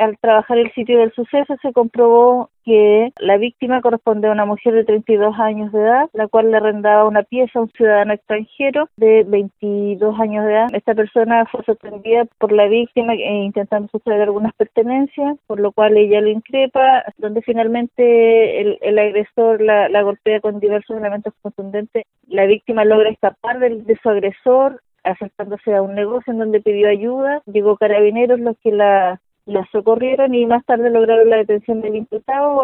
Al trabajar el sitio del suceso se comprobó que la víctima corresponde a una mujer de 32 años de edad, la cual le arrendaba una pieza a un ciudadano extranjero de 22 años de edad. Esta persona fue sorprendida por la víctima e intentando sustraer algunas pertenencias, por lo cual ella lo increpa, donde finalmente el, el agresor la, la, golpea con diversos elementos contundentes. La víctima logra escapar de, de su agresor, acercándose a un negocio en donde pidió ayuda. Llegó carabineros los que la la socorrieron y más tarde lograron la detención del imputado